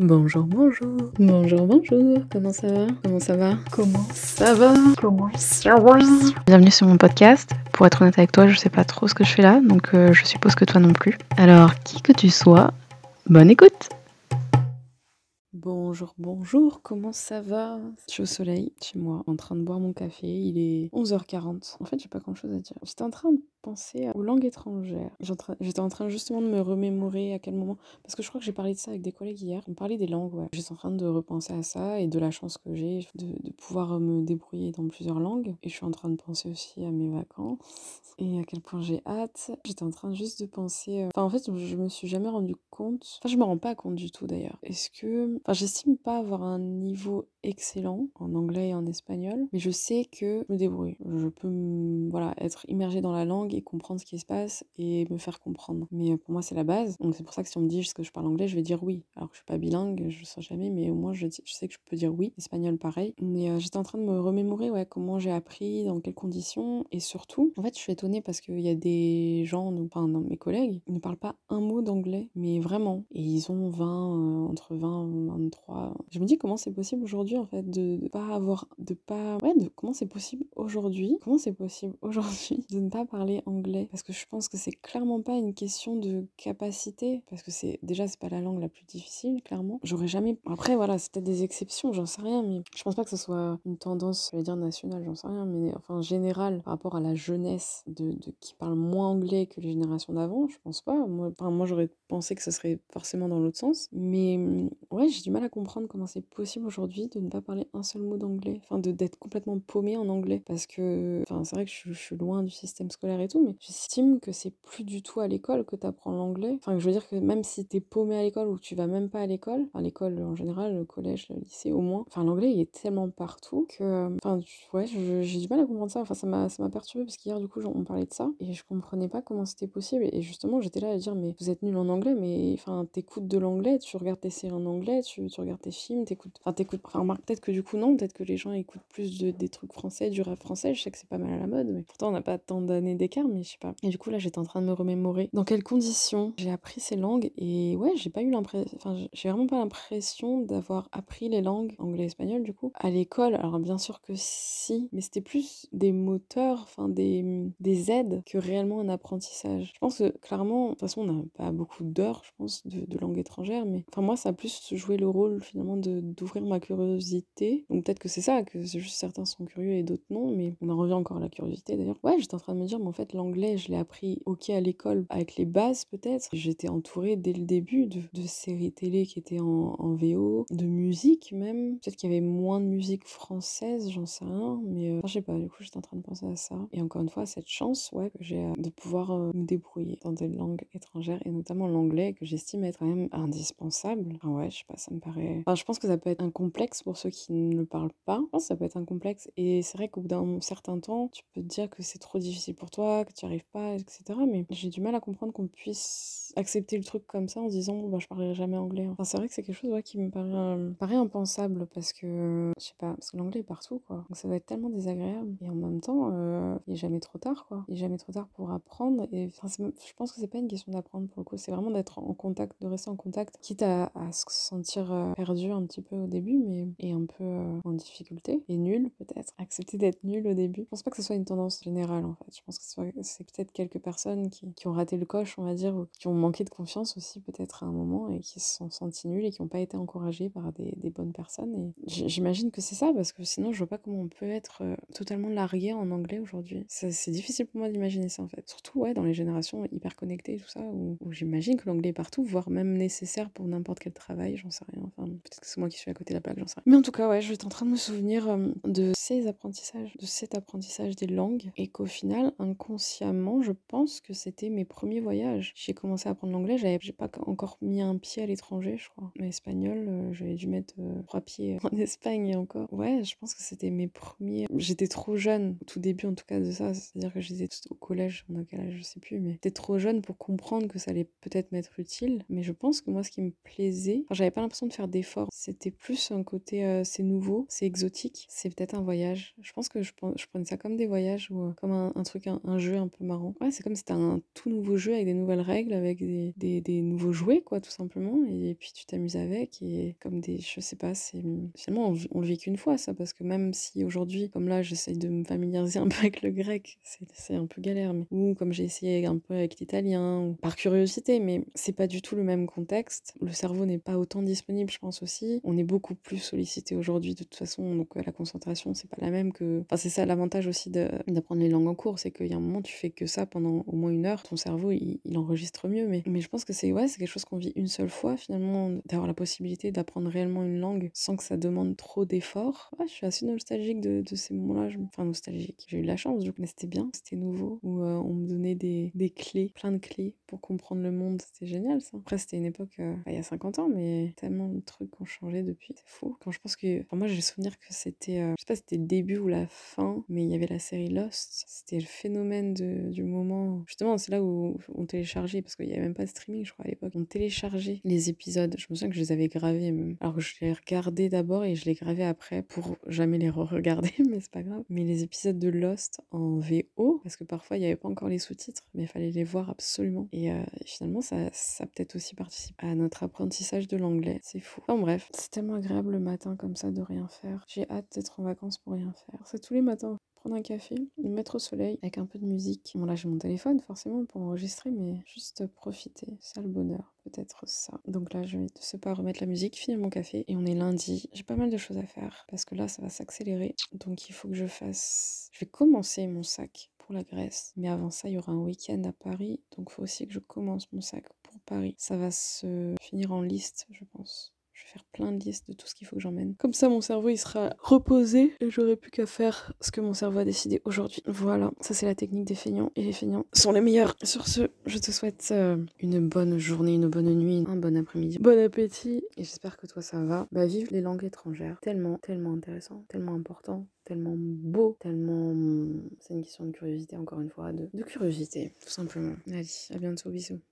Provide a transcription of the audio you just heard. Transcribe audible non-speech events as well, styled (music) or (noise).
Bonjour, bonjour. Bonjour, bonjour. Comment ça va? Comment ça va? Comment ça va? Comment ça va? Bienvenue sur mon podcast. Pour être honnête avec toi, je sais pas trop ce que je fais là, donc euh, je suppose que toi non plus. Alors, qui que tu sois, bonne écoute Bonjour, bonjour, comment ça va? Je suis au soleil, chez moi, en train de boire mon café, il est 11h40. En fait, j'ai pas grand chose à dire. J'étais en train de penser aux langues étrangères. J'étais en train justement de me remémorer à quel moment. Parce que je crois que j'ai parlé de ça avec des collègues hier. On parlait des langues, ouais. J'étais en train de repenser à ça et de la chance que j'ai de, de, pouvoir me débrouiller dans plusieurs langues. Et je suis en train de penser aussi à mes vacances (laughs) et à quel point j'ai hâte. J'étais en train juste de penser. Euh, enfin, en fait, je me suis jamais rendu compte. Enfin, je me rends pas compte du tout d'ailleurs. Est-ce que. Enfin, j'estime pas avoir un niveau excellent en anglais et en espagnol, mais je sais que je me débrouille. Je peux, voilà, être immergée dans la langue et comprendre ce qui se passe et me faire comprendre. Mais pour moi, c'est la base. Donc c'est pour ça que si on me dit est-ce que je parle anglais, je vais dire oui. Alors que je suis pas bilingue, je le sais jamais, mais au moins je, sais que je peux dire oui. Espagnol, pareil. Mais euh, j'étais en train de me remémorer ouais, comment j'ai appris, dans quelles conditions. Et surtout, en fait, je suis étonnée parce qu'il y a des gens, enfin, mes collègues, ils ne parlent pas un mot d'anglais, mais vraiment. Et ils ont 20, euh, entre 20 et 23. Je me dis comment c'est possible aujourd'hui, en fait, de, de pas avoir, de pas, ouais, de comment c'est possible aujourd'hui, comment c'est possible (laughs) aujourd'hui de ne pas parler anglais? Parce que je pense que c'est clairement pas une question de capacité parce que c'est déjà c'est pas la langue la plus difficile clairement. J'aurais jamais après voilà c'est peut-être des exceptions j'en sais rien mais je pense pas que ce soit une tendance je vais dire nationale j'en sais rien mais enfin générale par rapport à la jeunesse de, qui parle moins anglais que les générations d'avant je pense pas. Moi moi j'aurais pensé que ce serait forcément dans l'autre sens mais ouais j'ai du mal à comprendre comment c'est possible aujourd'hui de ne pas parler un seul mot d'anglais enfin de d'être complètement paumé en anglais parce que enfin c'est vrai que je, suis loin du système scolaire et tout mais j'estime que c'est plus du tout à l'école que tu apprends l'anglais. Enfin, je veux dire que même si t'es paumé à l'école ou que tu vas même pas à l'école, à l'école en général, le collège, le lycée au moins, enfin, l'anglais il est tellement partout que, enfin, ouais, j'ai du mal à comprendre ça. Enfin, ça m'a, ça m'a perturbé parce qu'hier, du coup, on parlait de ça et je comprenais pas comment c'était possible. Et justement, j'étais là à dire, mais vous êtes nul en anglais, mais enfin, t'écoutes de l'anglais, tu regardes tes séries en anglais, tu, tu regardes tes films, t'écoutes, enfin, t'écoutes, enfin, peut-être que du coup, non, peut-être que les gens écoutent plus de, des trucs français, du rap français. Je sais que c'est pas mal à la mode, mais pourtant, on n'a pas tant d'années d'écart, mais je sais pas. Et du coup, là, j'étais en train de me remémorer dans quelles conditions j'ai appris ces langues. Et ouais, j'ai pas eu l'impression, enfin, j'ai vraiment pas l'impression d'avoir appris les langues, anglais et espagnol, du coup, à l'école. Alors, bien sûr que si, mais c'était plus des moteurs, enfin, des, des aides que réellement un apprentissage. Je pense que clairement, de toute façon, on n'a pas beaucoup d'heures, je pense, de, de langue étrangère, mais enfin, moi, ça a plus joué le rôle finalement d'ouvrir ma curiosité. Donc, peut-être que c'est ça, que c'est juste certains sont curieux et d'autres non, mais on en revient encore à la curiosité d'ailleurs. Ouais, j'étais en train de me dire, mais en fait, l'anglais, je l'ai appris ok à l'école avec les bases peut-être. J'étais entourée dès le début de, de séries télé qui étaient en, VO, de musique même. Peut-être qu'il y avait moins de musique française, j'en sais rien, mais euh, je sais pas, du coup j'étais en train de penser à ça. Et encore une fois, cette chance ouais, que j'ai euh, de pouvoir euh, me débrouiller dans des langues étrangères et notamment l'anglais que j'estime être quand même indispensable. Enfin, ouais, je sais pas, ça me paraît... Enfin, je pense que ça peut être un complexe pour ceux qui ne le parlent pas. Ça peut être un complexe et c'est vrai qu'au bout d'un certain temps, tu peux te dire que c'est trop difficile pour toi, que tu n'y arrives pas, etc. Mais j'ai du mal à comprendre qu'on puisse accepter le truc comme ça en disant bah, je parlerai jamais anglais. Enfin, c'est vrai que c'est quelque chose ouais, qui me paraît, euh, paraît impensable parce que je sais pas, parce que l'anglais est partout quoi. Donc ça doit être tellement désagréable et en même temps, euh, il est jamais trop tard quoi. Il est jamais trop tard pour apprendre et enfin, je pense que c'est pas une question d'apprendre pour le coup, c'est vraiment d'être en contact, de rester en contact, quitte à, à se sentir euh, perdu un petit peu au début, mais et un peu euh, en difficulté et nul peut-être. Accepter d'être nul au début. Je pense pas que ce soit une tendance générale en fait. Je pense que c'est peut-être quelques personnes qui, qui, ont raté le coche, on va dire, ou qui ont manqué de confiance aussi peut-être à un moment et qui se sont sentis nuls et qui n'ont pas été encouragés par des, bonnes personnes. Et j'imagine que c'est ça parce que sinon je vois pas comment on peut être euh, totalement largué en anglais aujourd'hui. C'est difficile pour moi d'imaginer ça en fait. Surtout ouais, dans les générations hyper connectées et tout ça, où, où j'imagine que l'anglais est partout, voire même nécessaire pour n'importe quel travail, j'en sais rien. Enfin, peut-être que c'est moi qui suis à côté de la plaque, j'en sais rien. Mais en tout cas, ouais, je suis en train de me souvenir euh, de ces apprentissages, de cet apprentissage des langues et qu'au final, inconsciemment, je pense que c'était mes premiers voyages. J'ai commencé à apprendre l'anglais, j'avais pas encore mis un pied à l'étranger, je crois. Mais espagnol, euh, j'avais dû mettre euh, trois pieds (laughs) en Espagne et encore. Ouais, je pense que c'était mes premiers. J'étais trop jeune, au tout début en tout cas de ça, c'est-à-dire que j'étais au collège, en quel âge, je sais plus, mais j'étais trop jeune pour comprendre que ça allait peut-être m'être utile. Mais je pense que moi, ce qui me plaisait, j'avais pas l'impression de faire d'efforts, c'était plus un côté euh, c'est nouveau, c'est exotique, c'est peut-être un voyage. Je pense que je, je, prenais ça comme des voyages ou comme un, truc, un, un, jeu un peu marrant. Ouais, c'est comme si c'était un tout nouveau jeu avec des nouvelles règles, avec des, nouveaux jouets, quoi, tout simplement. Et, puis tu t'amuses avec. Et comme des. Je sais pas, c'est. Finalement, on, le vit qu'une fois, ça. Parce que même si aujourd'hui, comme là, j'essaye de me familiariser (laughs) un peu avec le grec, c'est un peu galère. Mais... Ou comme j'ai essayé un peu avec l'italien, par curiosité, mais c'est pas du tout le même contexte. Le cerveau n'est pas autant disponible, je pense aussi. On est beaucoup plus sollicité aujourd'hui, de toute façon. Donc la concentration, c'est pas la même que. Enfin, c'est ça l'avantage aussi d'apprendre les langues en cours, c'est qu'il y a un moment, tu fais que ça pendant au moins une heure, ton cerveau, il, enregistre mieux. Mais, je pense que c'est ouais, c'est quelque chose qu'on vit une seule fois, finalement, d'avoir la possibilité d'apprendre réellement une langue sans que ça demande trop d'efforts. Ouais, je suis assez nostalgique de, ces moments-là. Enfin, nostalgique. J'ai eu de la chance, mais c'était bien, c'était nouveau, où euh, on me donnait des, clés, plein de clés pour comprendre le monde. C'était génial, ça. Après, c'était une époque, euh, il y a 50 ans, mais tellement de trucs ont changé depuis. C'est fou. Quand je pense que. Moi, j'ai souvenir que c'était. Euh, je sais pas si c'était le début ou la fin, mais il y avait la série Lost. C'était le phénomène de, du moment. Justement, c'est là où on téléchargeait, parce qu'il n'y avait même pas de streaming, je crois, à l'époque. On téléchargeait les épisodes. Je me souviens que je les avais gravés. Alors je les regardais d'abord et je les gravais après pour jamais les re-regarder, (laughs) mais c'est pas grave. Mais les épisodes de Lost en VO, parce que parfois il n'y avait pas encore les sous-titres, mais il fallait les voir absolument. Et euh, finalement, ça, ça peut-être aussi participé à notre apprentissage de l'anglais. C'est fou. Enfin bref, c'est tellement agréable le matin comme ça de rien faire. J'ai hâte d'être en vacances pour rien faire. C'est tous les matins un café, me mettre au soleil avec un peu de musique. Bon là j'ai mon téléphone forcément pour enregistrer mais juste profiter, ça le bonheur, peut-être ça. Donc là je vais de ce pas remettre la musique, finir mon café et on est lundi. J'ai pas mal de choses à faire parce que là ça va s'accélérer. Donc il faut que je fasse... Je vais commencer mon sac pour la Grèce. Mais avant ça il y aura un week-end à Paris. Donc il faut aussi que je commence mon sac pour Paris. Ça va se finir en liste je pense. Faire plein de listes de tout ce qu'il faut que j'emmène. Comme ça, mon cerveau, il sera reposé et j'aurai plus qu'à faire ce que mon cerveau a décidé aujourd'hui. Voilà, ça c'est la technique des feignants et les feignants sont les meilleurs. Sur ce, je te souhaite euh, une bonne journée, une bonne nuit, un bon après-midi, bon appétit et j'espère que toi ça va. Bah vive les langues étrangères, tellement, tellement intéressant, tellement important tellement beau, tellement... C'est une question de curiosité, encore une fois, de, de curiosité, tout simplement. Allez, à bientôt, bisous.